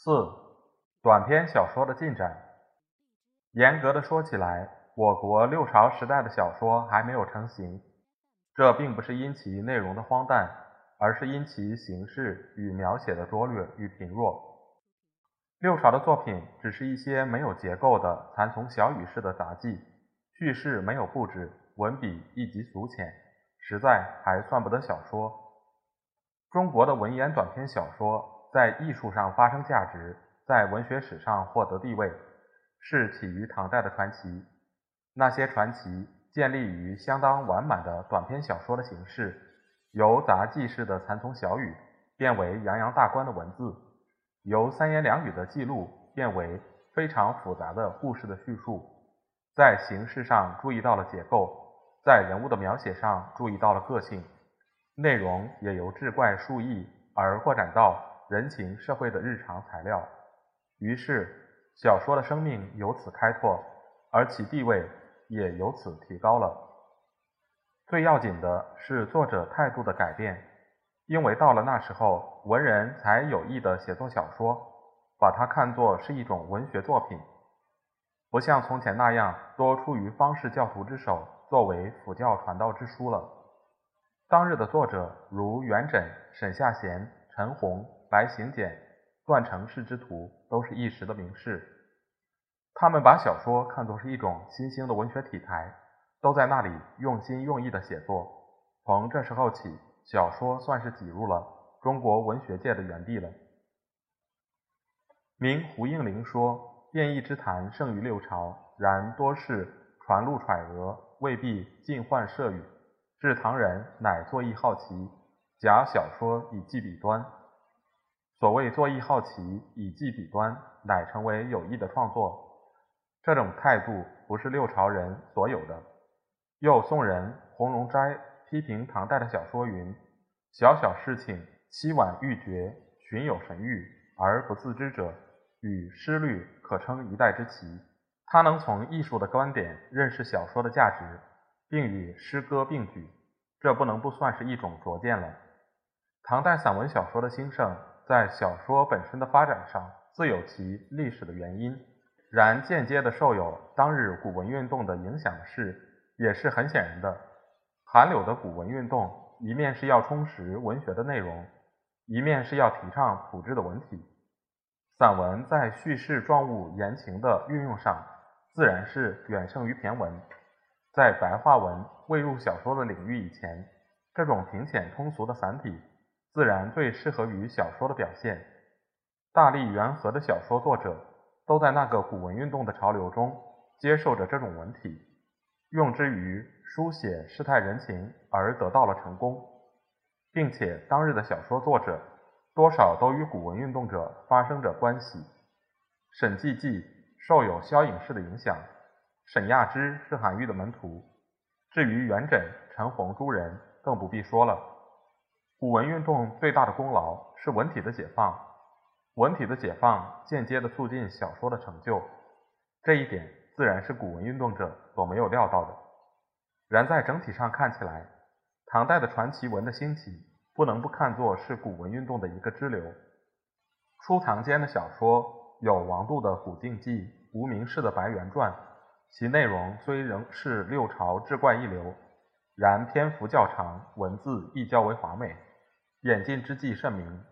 四、短篇小说的进展。严格的说起来，我国六朝时代的小说还没有成型。这并不是因其内容的荒诞，而是因其形式与描写的拙劣与贫弱。六朝的作品只是一些没有结构的残从小语式的杂记，叙事没有布置，文笔亦极俗浅。实在还算不得小说。中国的文言短篇小说在艺术上发生价值，在文学史上获得地位，是起于唐代的传奇。那些传奇建立于相当完满的短篇小说的形式，由杂记式的残从小语变为洋洋大观的文字，由三言两语的记录变为非常复杂的故事的叙述，在形式上注意到了结构。在人物的描写上注意到了个性，内容也由志怪数异而扩展到人情社会的日常材料，于是小说的生命由此开拓，而其地位也由此提高了。最要紧的是作者态度的改变，因为到了那时候，文人才有意的写作小说，把它看作是一种文学作品，不像从前那样多出于方士教徒之手。作为辅教传道之书了。当日的作者如元稹、沈夏贤、陈洪、白行简、段成式之徒，都是一时的名士。他们把小说看作是一种新兴的文学体裁，都在那里用心用意的写作。从这时候起，小说算是挤入了中国文学界的园地了。明胡应麟说：“变异之谈胜于六朝，然多是传录揣讹。”未必尽患设语，至唐人乃作意好奇，假小说以记笔端。所谓作意好奇以记笔端，乃成为有意的创作。这种态度不是六朝人所有的。又宋人洪荣斋批评唐代的小说云：“小小事情，凄婉欲绝，寻有神谕而不自知者，与诗律可称一代之奇。”他能从艺术的观点认识小说的价值，并与诗歌并举，这不能不算是一种拙见了。唐代散文小说的兴盛，在小说本身的发展上自有其历史的原因，然间接的受有当日古文运动的影响是，也是很显然的。韩柳的古文运动，一面是要充实文学的内容，一面是要提倡朴质的文体。散文在叙事状物言情的运用上。自然是远胜于骈文。在白话文未入小说的领域以前，这种平浅通俗的散体，自然最适合于小说的表现。大力元和的小说作者，都在那个古文运动的潮流中，接受着这种文体，用之于书写世态人情而得到了成功，并且当日的小说作者，多少都与古文运动者发生着关系。沈记记。受有萧颖士的影响，沈亚之是韩愈的门徒。至于元稹、陈洪诸人，更不必说了。古文运动最大的功劳是文体的解放，文体的解放间接的促进小说的成就，这一点自然是古文运动者所没有料到的。然在整体上看起来，唐代的传奇文的兴起，不能不看作是古文运动的一个支流。初唐间的小说。有王度的《古镜记》，无名氏的《白猿传》，其内容虽仍是六朝志怪一流，然篇幅较长，文字亦较为华美，演进之际甚明。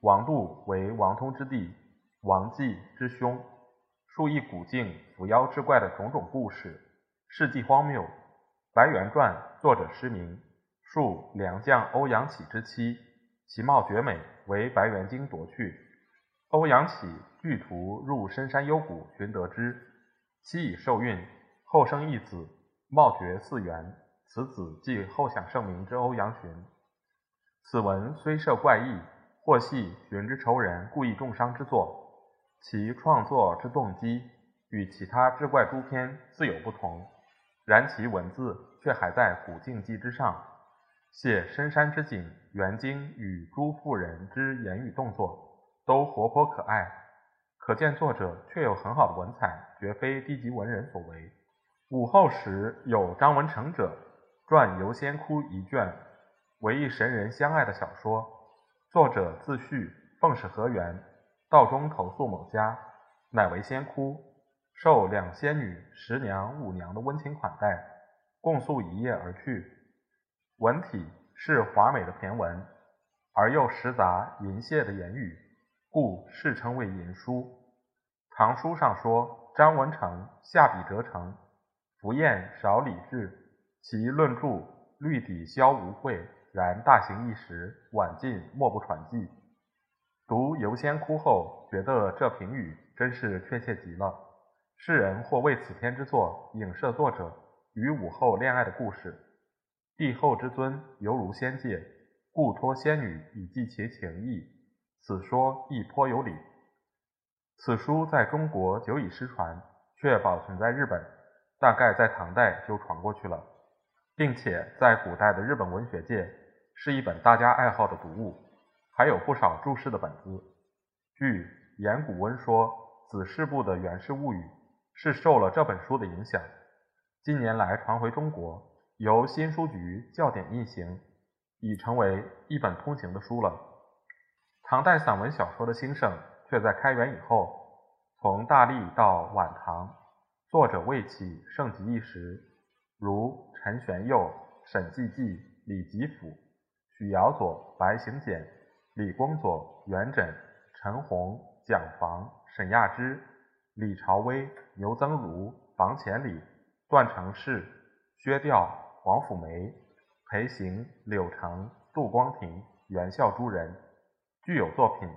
王度为王通之弟，王继之兄，述一古镜伏妖之怪的种种故事，事迹荒谬。《白猿传》作者失明，述良将欧阳启之妻，其貌绝美，为白猿精夺去。欧阳启据途入深山幽谷，寻得之，妻已受孕，后生一子，貌绝似猿。此子即后享盛名之欧阳询。此文虽设怪异，或系寻之仇人故意重伤之作。其创作之动机与其他志怪诸篇自有不同，然其文字却还在古境记之上，写深山之景、园经与诸妇人之言语动作，都活泼可爱，可见作者确有很好的文采，绝非低级文人所为。武后时有张文成者传游仙窟一卷，为一神人相爱的小说，作者自序奉使河源。道中投宿某家，乃为仙窟，受两仙女十娘五娘的温情款待，共宿一夜而去。文体是华美的骈文，而又实杂淫亵的言语，故世称为淫书。唐书上说张文成下笔折成，浮艳少理智，其论著律底消无秽，然大行一时，晚近莫不传记。读《游仙窟》后，觉得这评语真是确切极了。世人或为此篇之作影射作者与武后恋爱的故事。帝后之尊犹如仙界，故托仙女以寄其情意。此说亦颇有理。此书在中国久已失传，却保存在日本，大概在唐代就传过去了，并且在古代的日本文学界是一本大家爱好的读物。还有不少注释的本子。据严古温说，子氏部的《源氏物语》是受了这本书的影响，近年来传回中国，由新书局校点印行，已成为一本通行的书了。唐代散文小说的兴盛，却在开元以后，从大历到晚唐，作者未起盛极一时，如陈玄佑、沈济济、李吉甫、许尧佐、白行简。李光佐、元稹、陈洪、蒋房、沈亚之、李朝威、牛增儒、房潜礼、段成式、薛调、黄甫梅、裴行、柳成、杜光庭、袁孝诸人，具有作品。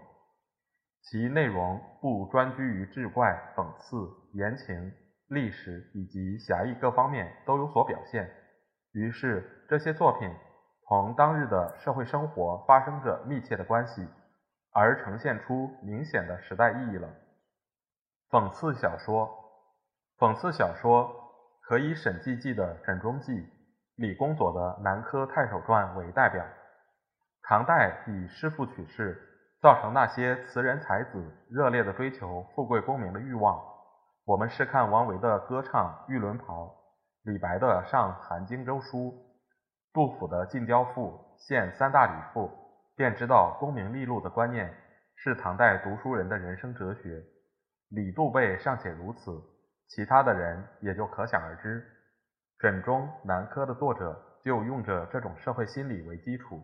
其内容不专居于志怪、讽刺、言情、历史以及侠义各方面都有所表现。于是这些作品。同当日的社会生活发生着密切的关系，而呈现出明显的时代意义了。讽刺小说，讽刺小说可以沈济济的《枕中记》、李公佐的《南柯太守传》为代表。唐代以诗赋取士，造成那些词人才子热烈的追求富贵功名的欲望。我们试看王维的歌唱《玉轮袍》，李白的上韩荆州书。杜甫的《进雕赋》现三大礼赋，便知道功名利禄的观念是唐代读书人的人生哲学。李杜辈尚且如此，其他的人也就可想而知。枕中南柯的作者就用着这种社会心理为基础，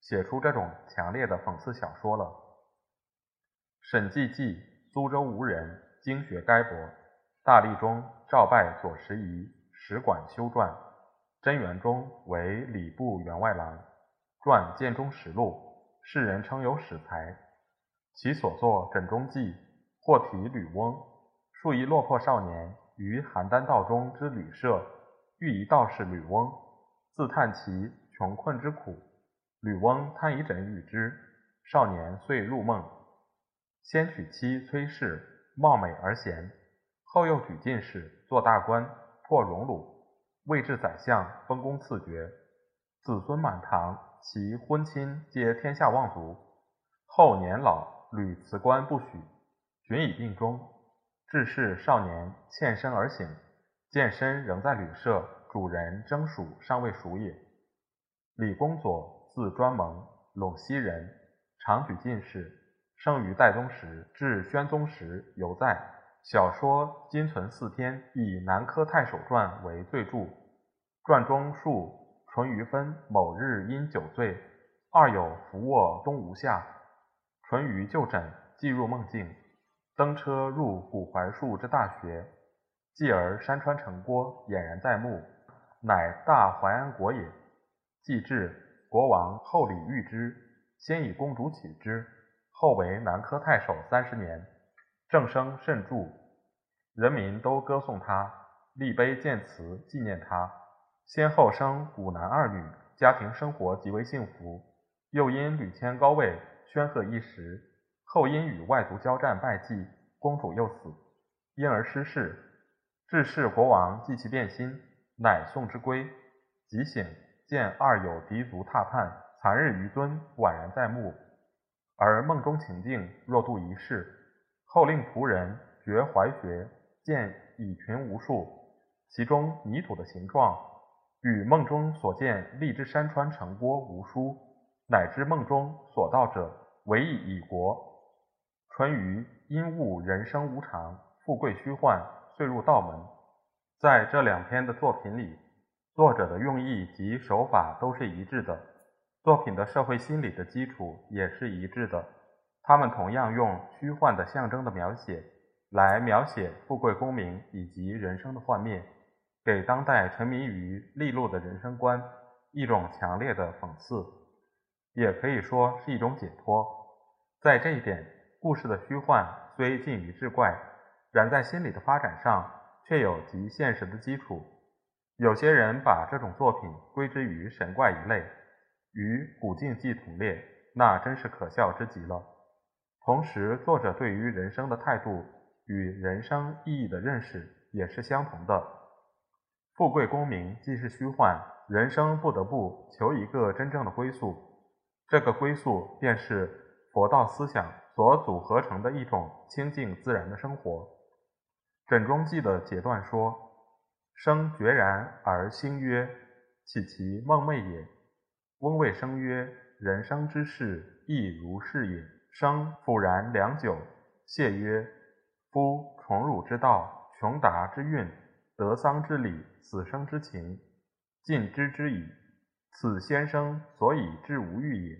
写出这种强烈的讽刺小说了。沈济济，苏州吴人，经学该博，大历中召拜左拾遗，使馆修撰。贞元中为礼部员外郎，传建中实录，世人称有史才。其所作《枕中记》，或题吕翁，述一落魄少年于邯郸道中之旅社，遇一道士吕翁，自叹其穷困之苦。吕翁贪一枕与之，少年遂入梦，先娶妻崔氏，貌美而贤，后又举进士，做大官，破荣辱。位至宰相，封公赐爵，子孙满堂，其婚亲皆天下望族。后年老，屡辞官不许，寻已病终。至是少年欠身而醒，见身仍在旅社，主人征属尚未熟也。李公佐，字专蒙，陇西人，常举进士，生于代宗时，至宣宗时犹在。小说今存四篇，以《南柯太守传》为最著。传中述淳于芬某日因酒醉，二友伏卧东吴下，淳于就诊，即入梦境，登车入古槐树之大学，继而山川城郭俨然在目，乃大淮安国也。既至，国王厚礼遇之，先以公主起之，后为南柯太守三十年。正声甚著，人民都歌颂他，立碑建祠纪念他。先后生五男二女，家庭生活极为幸福。又因屡迁高位，煊赫一时，后因与外族交战败绩，公主又死，因而失势。致仕国王记其变心，乃送之归。即醒，见二有敌卒踏叛，残日余尊宛然在目。而梦中情境若度一世，后令仆人掘怀穴，见蚁群无数，其中泥土的形状与梦中所见荔枝山川城郭无殊，乃知梦中所到者唯一蚁国。淳于因悟人生无常，富贵虚幻，遂入道门。在这两篇的作品里，作者的用意及手法都是一致的。作品的社会心理的基础也是一致的，他们同样用虚幻的象征的描写来描写富贵功名以及人生的幻灭，给当代沉迷于利禄的人生观一种强烈的讽刺，也可以说是一种解脱。在这一点，故事的虚幻虽近于志怪，然在心理的发展上却有极现实的基础。有些人把这种作品归之于神怪一类。与古镜记同列，那真是可笑之极了。同时，作者对于人生的态度与人生意义的认识也是相同的。富贵功名既是虚幻，人生不得不求一个真正的归宿。这个归宿便是佛道思想所组合成的一种清净自然的生活。枕中记的解断说：“生决然而兴曰，岂其梦寐也？”翁谓生曰：“人生之事亦如是也。生复然良久。”谢曰：“夫宠辱之道，穷达之运，得丧之礼，死生之情，尽知之矣。此先生所以至无欲也。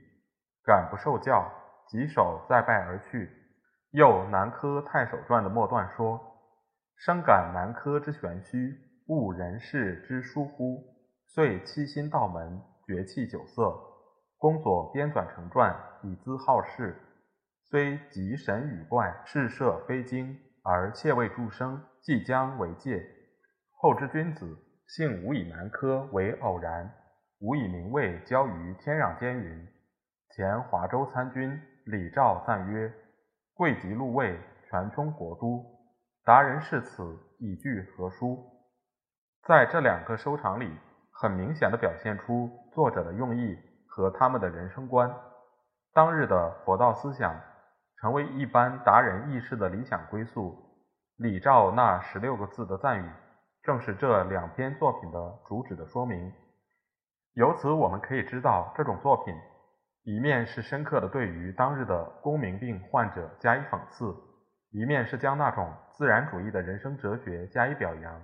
敢不受教，即手再拜而去。”又《南柯太守传》的末段说：“生感南柯之玄虚，悟人事之疏忽，遂七心道门。”绝气酒色，公佐编纂成传，以资好事。虽极神与怪，是涉非经，而切为诸生，即将为戒。后之君子，幸无以南柯为偶然，无以名位交于天壤间云。前华州参军李肇赞曰：“贵极禄位，权充国都，达人是此，以具何殊？”在这两个收场里。很明显的表现出作者的用意和他们的人生观。当日的佛道思想成为一般达人意识的理想归宿。李照那十六个字的赞语，正是这两篇作品的主旨的说明。由此我们可以知道，这种作品一面是深刻的对于当日的功名病患者加以讽刺，一面是将那种自然主义的人生哲学加以表扬。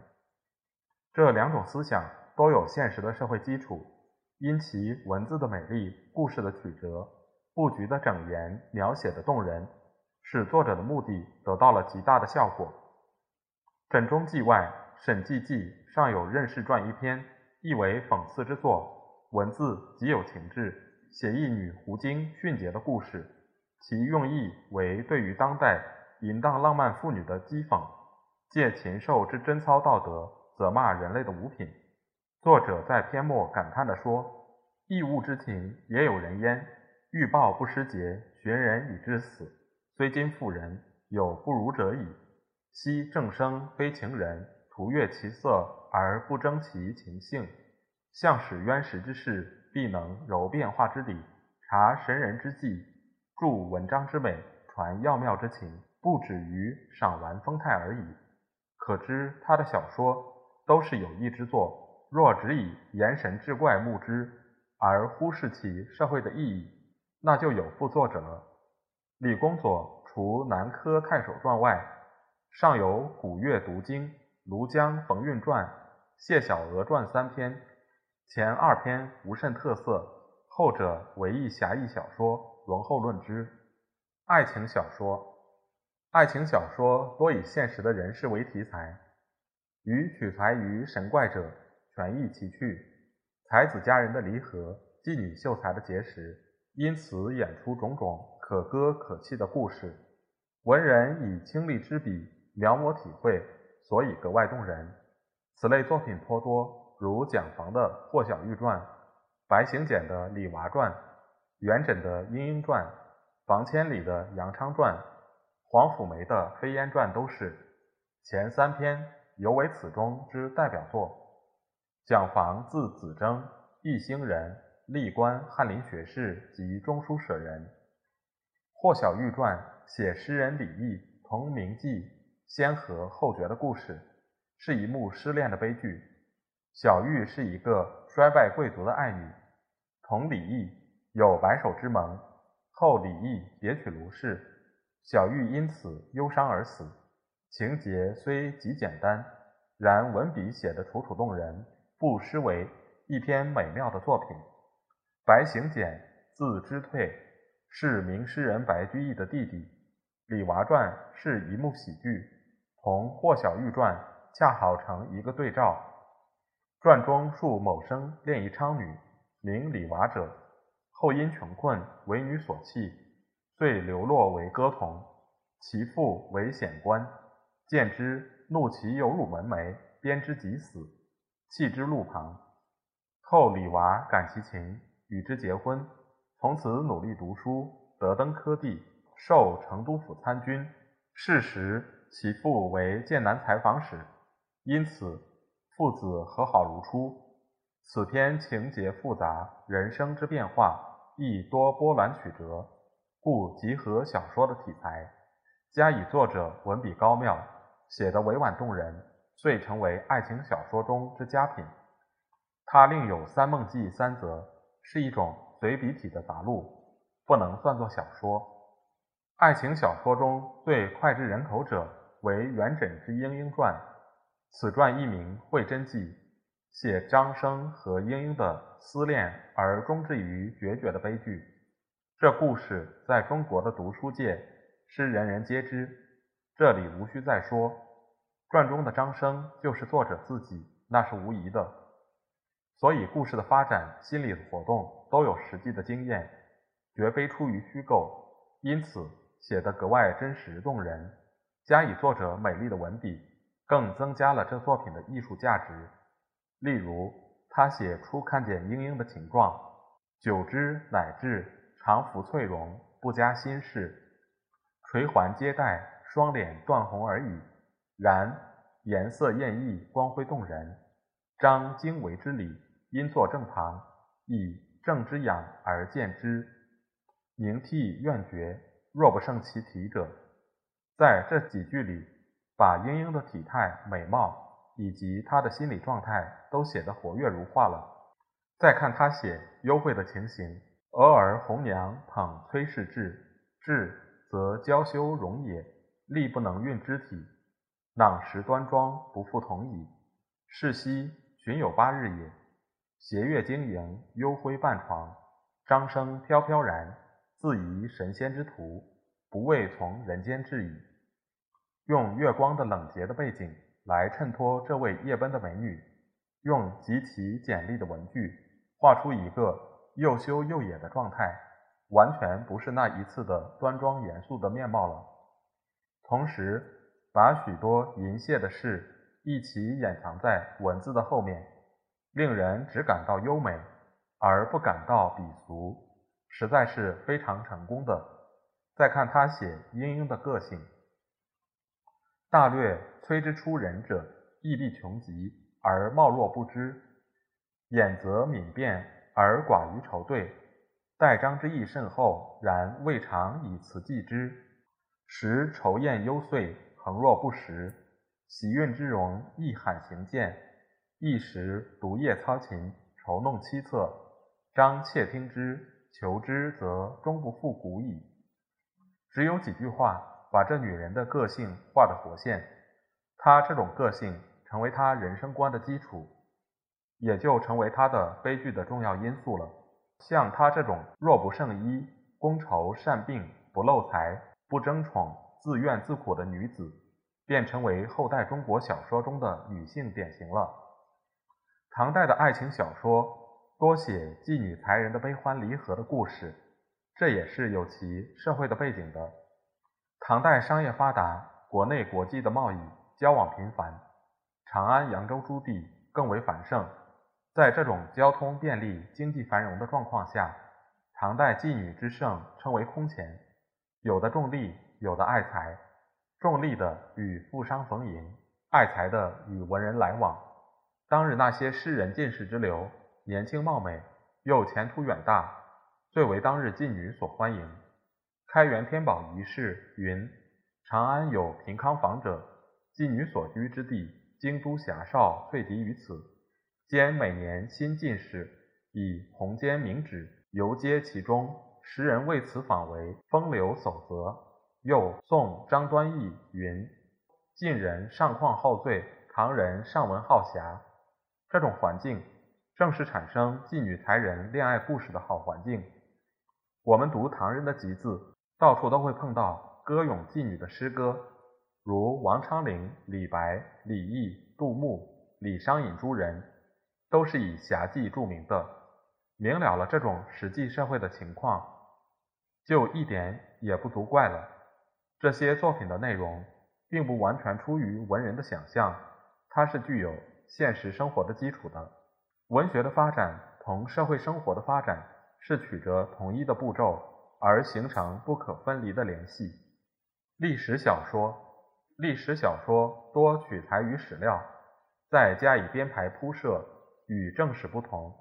这两种思想。都有现实的社会基础，因其文字的美丽、故事的曲折、布局的整严、描写的动人，使作者的目的得到了极大的效果。枕中记外，沈记记尚有任氏传一篇，亦为讽刺之作，文字极有情致，写一女狐精迅捷的故事，其用意为对于当代淫荡浪漫妇女的讥讽，借禽兽之贞操道德，责骂人类的五品。作者在篇末感叹地说：“义物之情也有人焉，欲报不失节，寻人以致死。虽今妇人有不如者矣。昔正生非情人，图悦其色而不争其情性。向使渊实之事，必能柔变化之理，察神人之际，著文章之美，传要妙之情，不止于赏玩风态而已。可知他的小说都是有益之作。”若只以言神志怪目之，而忽视其社会的意义，那就有副作者。李公佐除《南柯太守传》外，尚有《古月读经》《庐江冯运传》《谢小娥传》三篇，前二篇无甚特色，后者为一侠义小说，容后论之。爱情小说，爱情小说多以现实的人事为题材，与取材于神怪者。权益其趣，才子佳人的离合，妓女秀才的结识，因此演出种种可歌可泣的故事。文人以亲历之笔描摹体会，所以格外动人。此类作品颇多，如蒋房的《霍小玉传》，白行简的《李娃传》，元稹的《莺莺传》，房千里的《杨昌传》，黄甫梅的《飞烟传》都是前三篇，尤为此中之代表作。蒋房字子征，义兴人，历官翰林学士及中书舍人。《霍小玉传》写诗人李益同名妓先和后绝的故事，是一幕失恋的悲剧。小玉是一个衰败贵族的爱女，同李益有白首之盟。后李益别娶卢氏，小玉因此忧伤而死。情节虽极简单，然文笔写得楚楚动人，不失为一篇美妙的作品。白行简，字之退，是名诗人白居易的弟弟。《李娃传》是一幕喜剧，同《霍小玉传》恰好成一个对照。传中述某生恋一娼女，名李娃者。后因穷困，为女所弃，遂流落为歌童。其父为显官，见之怒其有辱门楣，鞭之即死，弃之路旁。后李娃感其情，与之结婚，从此努力读书，得登科第，授成都府参军。是时其父为剑南采访使，因此父子和好如初。此篇情节复杂，人生之变化。亦多波澜曲折，故集合小说的题材，加以作者文笔高妙，写得委婉动人，遂成为爱情小说中之佳品。他另有《三梦记》三则，是一种随笔体的杂录，不能算作小说。爱情小说中最脍炙人口者为元稹之《莺莺传》，此传译名《会真记》。写张生和莺莺的思恋而终至于决绝的悲剧，这故事在中国的读书界是人人皆知，这里无需再说。传中的张生就是作者自己，那是无疑的。所以故事的发展、心理的活动都有实际的经验，绝非出于虚构，因此写得格外真实动人。加以作者美丽的文笔，更增加了这作品的艺术价值。例如，他写初看见莺莺的情状，久之乃至常服翠容，不加心事，垂环接待，双脸断红而已。然颜色艳异，光辉动人。张经纬之礼，因坐正旁，以正之仰而见之，凝涕怨绝。若不胜其体者，在这几句里，把莺莺的体态美貌。以及她的心理状态都写得活跃如画了。再看他写幽会的情形：俄而红娘捧崔氏至，至则娇羞容也，力不能运肢体，囊实端庄，不复同矣。是夕旬有八日也，斜月晶莹，幽辉半床，张生飘飘然，自疑神仙之徒，不畏从人间至矣。用月光的冷洁的背景。来衬托这位夜奔的美女，用极其简丽的文句画出一个又羞又野的状态，完全不是那一次的端庄严肃的面貌了。同时，把许多淫亵的事一起掩藏在文字的后面，令人只感到优美，而不感到鄙俗，实在是非常成功的。再看他写莺莺的个性。大略催之出人者，亦必穷极而貌若不知；眼则敏辨而寡于愁对。待张之意甚厚，然未尝以辞记之。时愁艳幽邃，恒若不识；喜韵之容，亦罕行见。一时独夜操琴，愁弄凄恻。张窃听之，求之，则终不复古矣。只有几句话。把这女人的个性画得活现，她这种个性成为她人生观的基础，也就成为她的悲剧的重要因素了。像她这种弱不胜衣，觥筹善病，不漏财，不争宠，自怨自苦的女子，便成为后代中国小说中的女性典型了。唐代的爱情小说多写妓女才人的悲欢离合的故事，这也是有其社会的背景的。唐代商业发达，国内国际的贸易交往频繁，长安、扬州诸地更为繁盛。在这种交通便利、经济繁荣的状况下，唐代妓女之盛称为空前。有的重利，有的爱财。重利的与富商逢迎，爱财的与文人来往。当日那些诗人进士之流，年轻貌美，又前途远大，最为当日妓女所欢迎。开元天宝遗事云：长安有平康坊者，妓女所居之地，京都侠少萃集于此。兼每年新进士，以红笺明纸游街其中，时人为此坊为风流守则。又宋张端义云：“晋人上况好醉，唐人上文好侠。”这种环境正是产生妓女才人恋爱故事的好环境。我们读唐人的集字，到处都会碰到歌咏妓女的诗歌，如王昌龄、李白、李益、杜牧、李商隐诸人，都是以侠妓著名的。明了了这种实际社会的情况，就一点也不足怪了。这些作品的内容并不完全出于文人的想象，它是具有现实生活的基础的。文学的发展同社会生活的发展是取得统一的步骤而形成不可分离的联系。历史小说，历史小说多取材于史料，再加以编排铺设，与正史不同，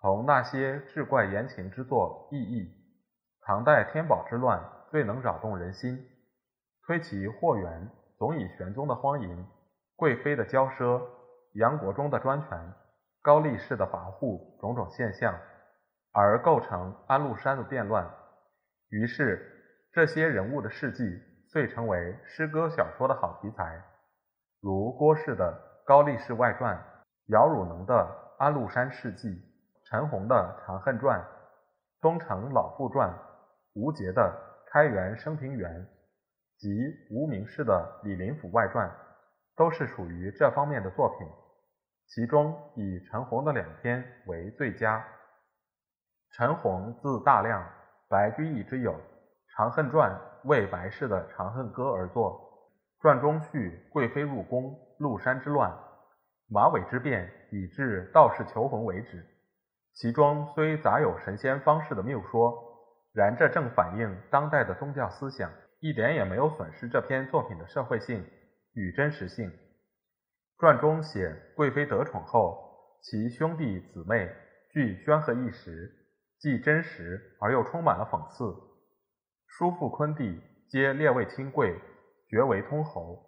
同那些志怪言情之作异异。唐代天宝之乱最能扰动人心。推其祸源，总以玄宗的荒淫、贵妃的骄奢、杨国忠的专权、高力士的跋扈种种现象，而构成安禄山的变乱。于是，这些人物的事迹遂成为诗歌小说的好题材，如郭氏的《高力士外传》，姚汝能的《安禄山事迹》，陈洪的《长恨传》，东城老妇传，吴杰的《开元升平原》。及无名氏的《李林甫外传》都是属于这方面的作品，其中以陈洪的两篇为最佳。陈洪字大亮，白居易之友，《长恨传》为白氏的《长恨歌》而作。传中叙贵妃入宫、麓山之乱、马尾之变，以致道士求婚为止。其中虽杂有神仙方士的谬说，然这正反映当代的宗教思想。一点也没有损失这篇作品的社会性与真实性。传中写贵妃得宠后，其兄弟姊妹俱宣和一时，既真实而又充满了讽刺。叔父昆弟皆列位亲贵，爵为通侯；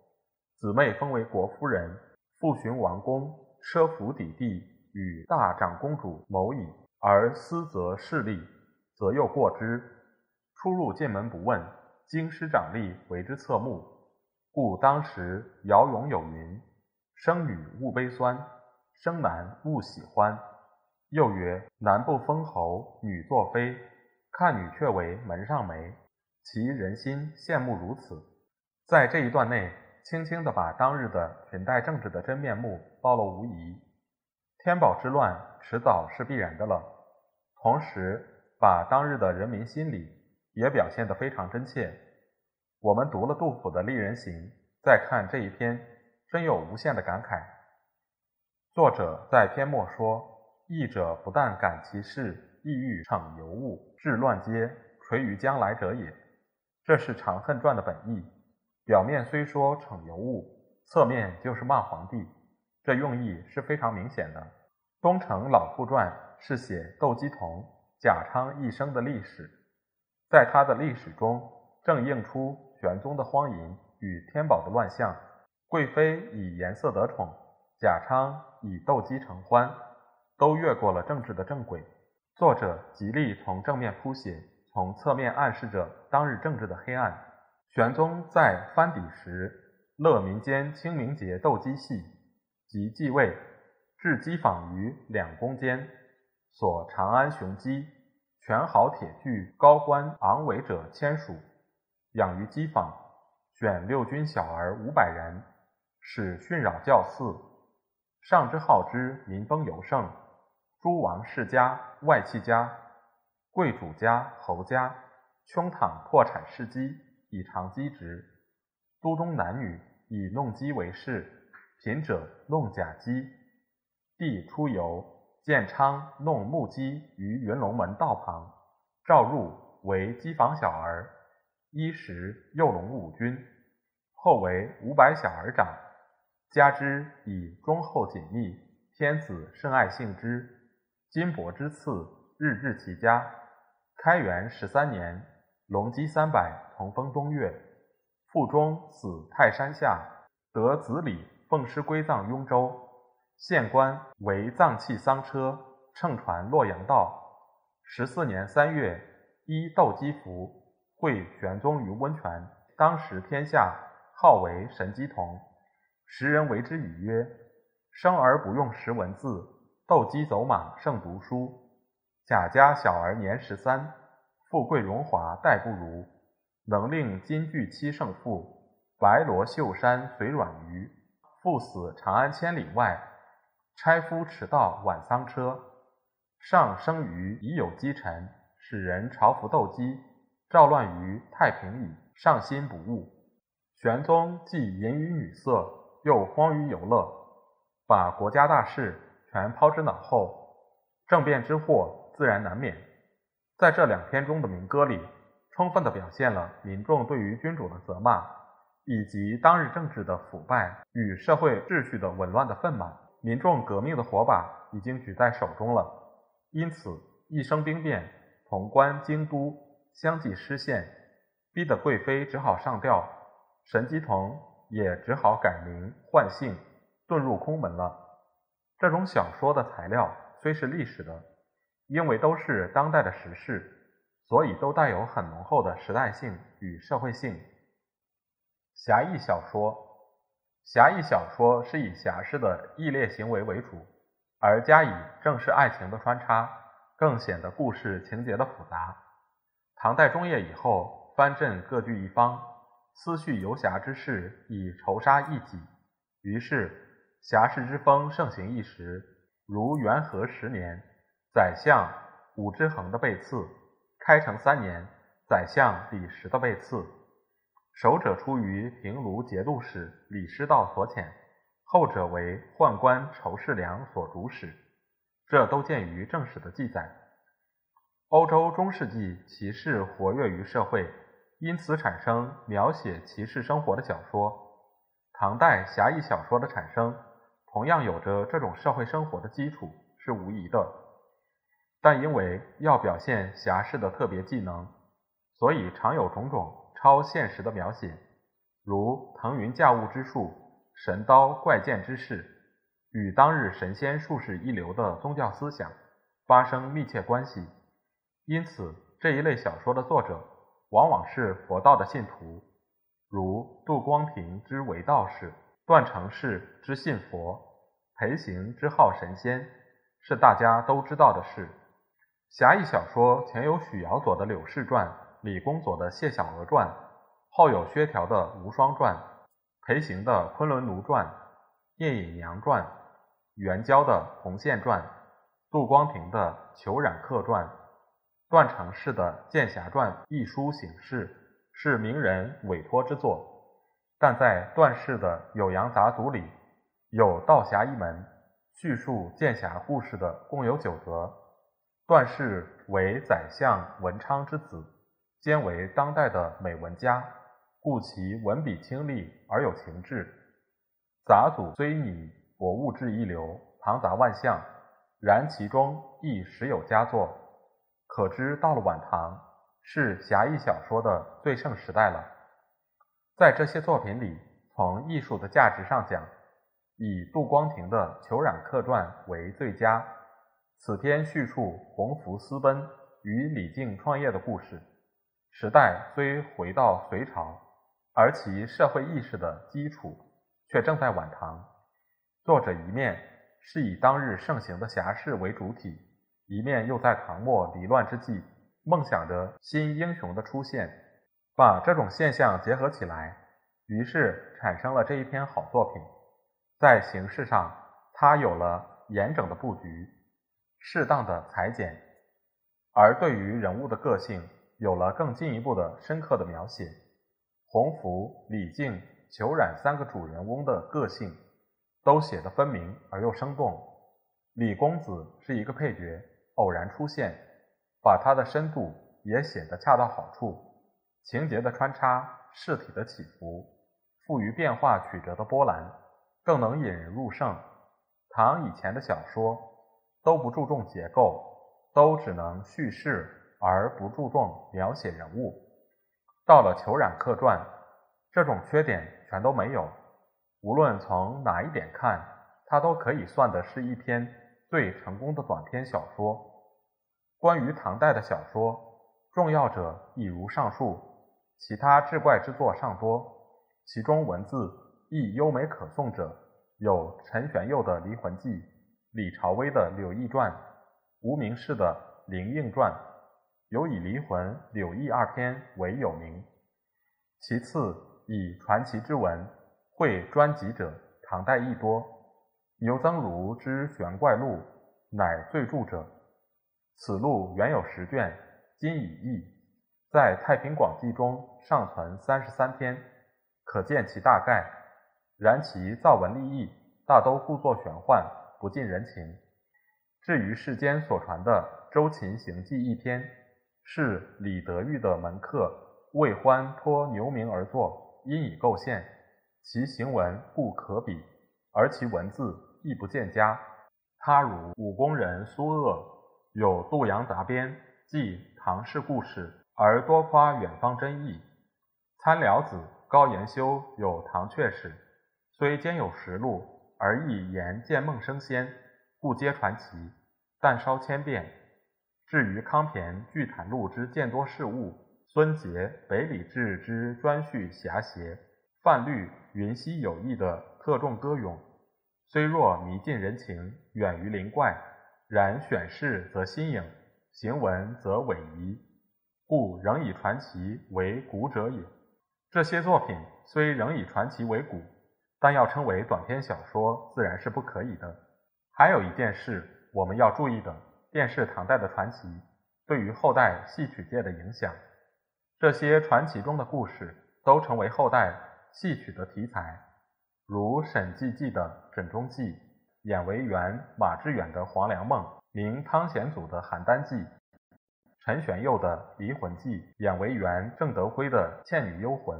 姊妹封为国夫人，复寻王公，奢服邸地，与大长公主谋矣。而私则势利，则又过之。出入进门不问。京师长吏为之侧目，故当时姚咏有云：“生女勿悲酸，生男勿喜欢。”又曰：“男不封侯，女作妃，看女却为门上眉。”其人心羡慕如此。在这一段内，轻轻地把当日的裙带政治的真面目暴露无遗。天宝之乱迟早是必然的了，同时把当日的人民心理。也表现得非常真切。我们读了杜甫的《丽人行》，再看这一篇，真有无限的感慨。作者在篇末说：“译者不但感其事，亦欲逞尤物，致乱阶，垂于将来者也。”这是《长恨传》的本意。表面虽说逞尤物，侧面就是骂皇帝，这用意是非常明显的。《东城老妇传》是写窦姬童、贾昌一生的历史。在他的历史中，正映出玄宗的荒淫与天宝的乱象。贵妃以颜色得宠，贾昌以斗鸡成欢，都越过了政治的正轨。作者极力从正面铺写，从侧面暗示着当日政治的黑暗。玄宗在藩邸时，乐民间清明节斗鸡戏，即继位，置鸡坊于两宫间，所长安雄鸡。全好铁具，高官昂伟者千属，养于鸡坊，选六军小儿五百人，使训扰教肆。上之好之，民风尤盛。诸王世家、外戚家、贵主家、侯家，穷倘破产事鸡，以偿鸡职。都中男女以弄鸡为事，贫者弄假鸡。帝出游。建昌弄木鸡于云龙门道旁，召入为机房小儿，衣食右龙五军，后为五百小儿长，加之以忠厚谨密，天子甚爱幸之。金帛之赐，日至其家。开元十三年，隆基三百，同封中岳。父中死泰山下，得子礼奉师归葬雍州。县官为葬器丧车，乘船洛阳道。十四年三月，依斗鸡服，会玄宗于温泉。当时天下号为神机童，时人为之语曰：“生而不用识文字，斗鸡走马胜读书。”贾家小儿年十三，富贵荣华殆不如，能令金具妻胜负，白罗绣衫随软鱼。父死长安千里外，差夫迟到晚丧车。上生于已有积尘，使人朝服斗鸡，赵乱于太平矣。上心不悟。玄宗既淫于女色，又荒于游乐，把国家大事全抛之脑后，政变之祸自然难免。在这两篇中的民歌里，充分地表现了民众对于君主的责骂，以及当日政治的腐败与社会秩序的紊乱的愤满。民众革命的火把已经举在手中了。因此，一生兵变，潼关、京都相继失陷，逼得贵妃只好上吊，神机童也只好改名换姓，遁入空门了。这种小说的材料虽是历史的，因为都是当代的时事，所以都带有很浓厚的时代性与社会性。侠义小说，侠义小说是以侠士的义烈行为为主。而加以正式爱情的穿插，更显得故事情节的复杂。唐代中叶以后，藩镇各据一方，思绪游侠之士以仇杀异己，于是侠士之风盛行一时。如元和十年，宰相武之衡的被刺；开成三年，宰相李实的被刺。首者出于平卢节度使李师道所遣。后者为宦官仇士良所主使，这都见于正史的记载。欧洲中世纪骑士活跃于社会，因此产生描写骑士生活的小说。唐代侠义小说的产生，同样有着这种社会生活的基础，是无疑的。但因为要表现侠士的特别技能，所以常有种种超现实的描写，如腾云驾雾之术。神刀怪剑之事与当日神仙术士一流的宗教思想发生密切关系，因此这一类小说的作者往往是佛道的信徒，如杜光庭之为道士，段成式之信佛，裴行之好神仙，是大家都知道的事。侠义小说前有许尧佐的《柳氏传》，李公佐的《谢小娥传》，后有薛条的《无双传》。裴行的《昆仑奴传》、聂隐娘传、元交的《红线传》、杜光庭的《裘染客传》、段成式的《剑侠传》一书形式，是名人委托之作。但在段氏的《酉阳杂族里，有道侠一门，叙述剑侠故事的共有九则。段氏为宰相文昌之子，兼为当代的美文家。故其文笔清丽而有情致，杂俎虽拟博物志一流，庞杂万象，然其中亦时有佳作，可知到了晚唐，是侠义小说的最盛时代了。在这些作品里，从艺术的价值上讲，以杜光庭的《裘染客传》为最佳。此篇叙述洪福私奔与李靖创业的故事，时代虽回到隋朝。而其社会意识的基础却正在晚唐。作者一面是以当日盛行的侠士为主体，一面又在唐末离乱之际梦想着新英雄的出现，把这种现象结合起来，于是产生了这一篇好作品。在形式上，它有了严整的布局，适当的裁剪；而对于人物的个性，有了更进一步的深刻的描写。洪福、李靖、裘冉三个主人翁的个性都写得分明而又生动。李公子是一个配角，偶然出现，把它的深度也写得恰到好处。情节的穿插，事体的起伏，富于变化曲折的波澜，更能引人入胜。唐以前的小说都不注重结构，都只能叙事而不注重描写人物。到了裘冉客传，这种缺点全都没有。无论从哪一点看，它都可以算得是一篇最成功的短篇小说。关于唐代的小说，重要者亦如上述，其他志怪之作尚多，其中文字亦优美可颂者，有陈玄佑的《离魂记》，李朝威的《柳毅传》，无名氏的《灵应传》，有以离魂、柳毅二篇为有名。其次，以传奇之文绘专辑者，唐代亦多。牛曾儒之《玄怪录》乃最著者。此录原有十卷，今已佚，在《太平广记》中尚存三十三篇，可见其大概。然其造文立意，大都故作玄幻，不近人情。至于世间所传的《周秦行记》一篇，是李德裕的门客魏欢托牛名而作，因以构陷，其行文故可比，而其文字亦不见佳。他如武功人苏鄂。有《杜阳杂编》记唐氏故事，而多夸远方真意。参辽子高延修有《唐阙史》，虽兼有实录，而亦言见梦升仙，故皆传奇，但稍千变。至于康骈《聚谈录》之见多事物，孙杰《北里志》之专叙侠邪，范律《云溪有意》的特重歌咏，虽若迷近人情，远于灵怪。然选事则新颖，行文则伪仪，故仍以传奇为古者也。这些作品虽仍以传奇为古，但要称为短篇小说，自然是不可以的。还有一件事我们要注意的，便是唐代的传奇对于后代戏曲界的影响。这些传奇中的故事都成为后代戏曲的题材，如沈记记的《枕中记》。演为元马致远的《黄粱梦》，明汤显祖的《邯郸记》，陈玄佑的《离魂记》，演为元郑德辉的《倩女幽魂》，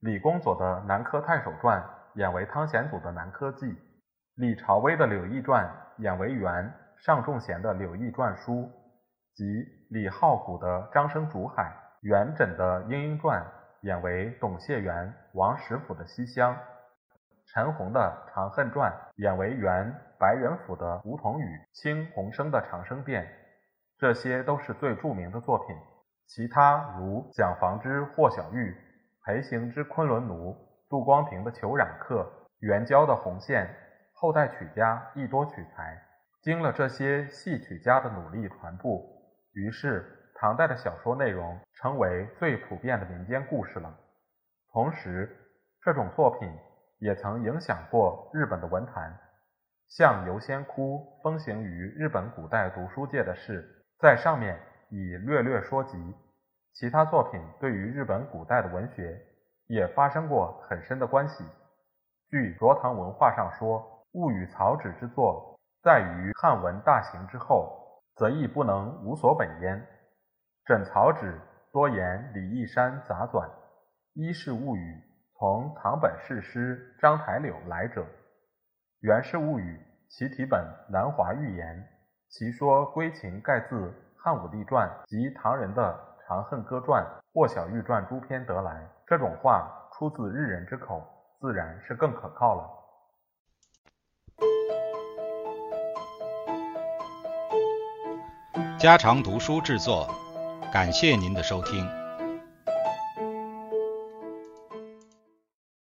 李公佐的《南柯太守传》，演为汤显祖的《南柯记》，李朝威的《柳毅传》，演为元尚仲贤的《柳毅传书》，及李浩古的《张生竹海》，元稹的《莺莺传》，演为董解元、王实甫的《西厢》。陈洪的《长恨传》演为原白元府的梧桐雨，清洪生的《长生殿》，这些都是最著名的作品。其他如蒋房之《霍小玉》，裴行之《昆仑奴》，杜光庭的《裘冉客》，元交的《红线》，后代曲家亦多取材。经了这些戏曲家的努力传播，于是唐代的小说内容成为最普遍的民间故事了。同时，这种作品。也曾影响过日本的文坛，像游仙窟风行于日本古代读书界的事，在上面已略略说及。其他作品对于日本古代的文学也发生过很深的关系。据卓唐文化上说，物与草纸之作，在于汉文大行之后，则亦不能无所本焉。枕草纸多言李义山杂纂，一是物语。从唐本释诗章台柳来者，源氏物语，其题本南华寓言，其说归情盖自汉武帝传及唐人的长恨歌传、霍小玉传诸篇得来。这种话出自日人之口，自然是更可靠了。家常读书制作，感谢您的收听。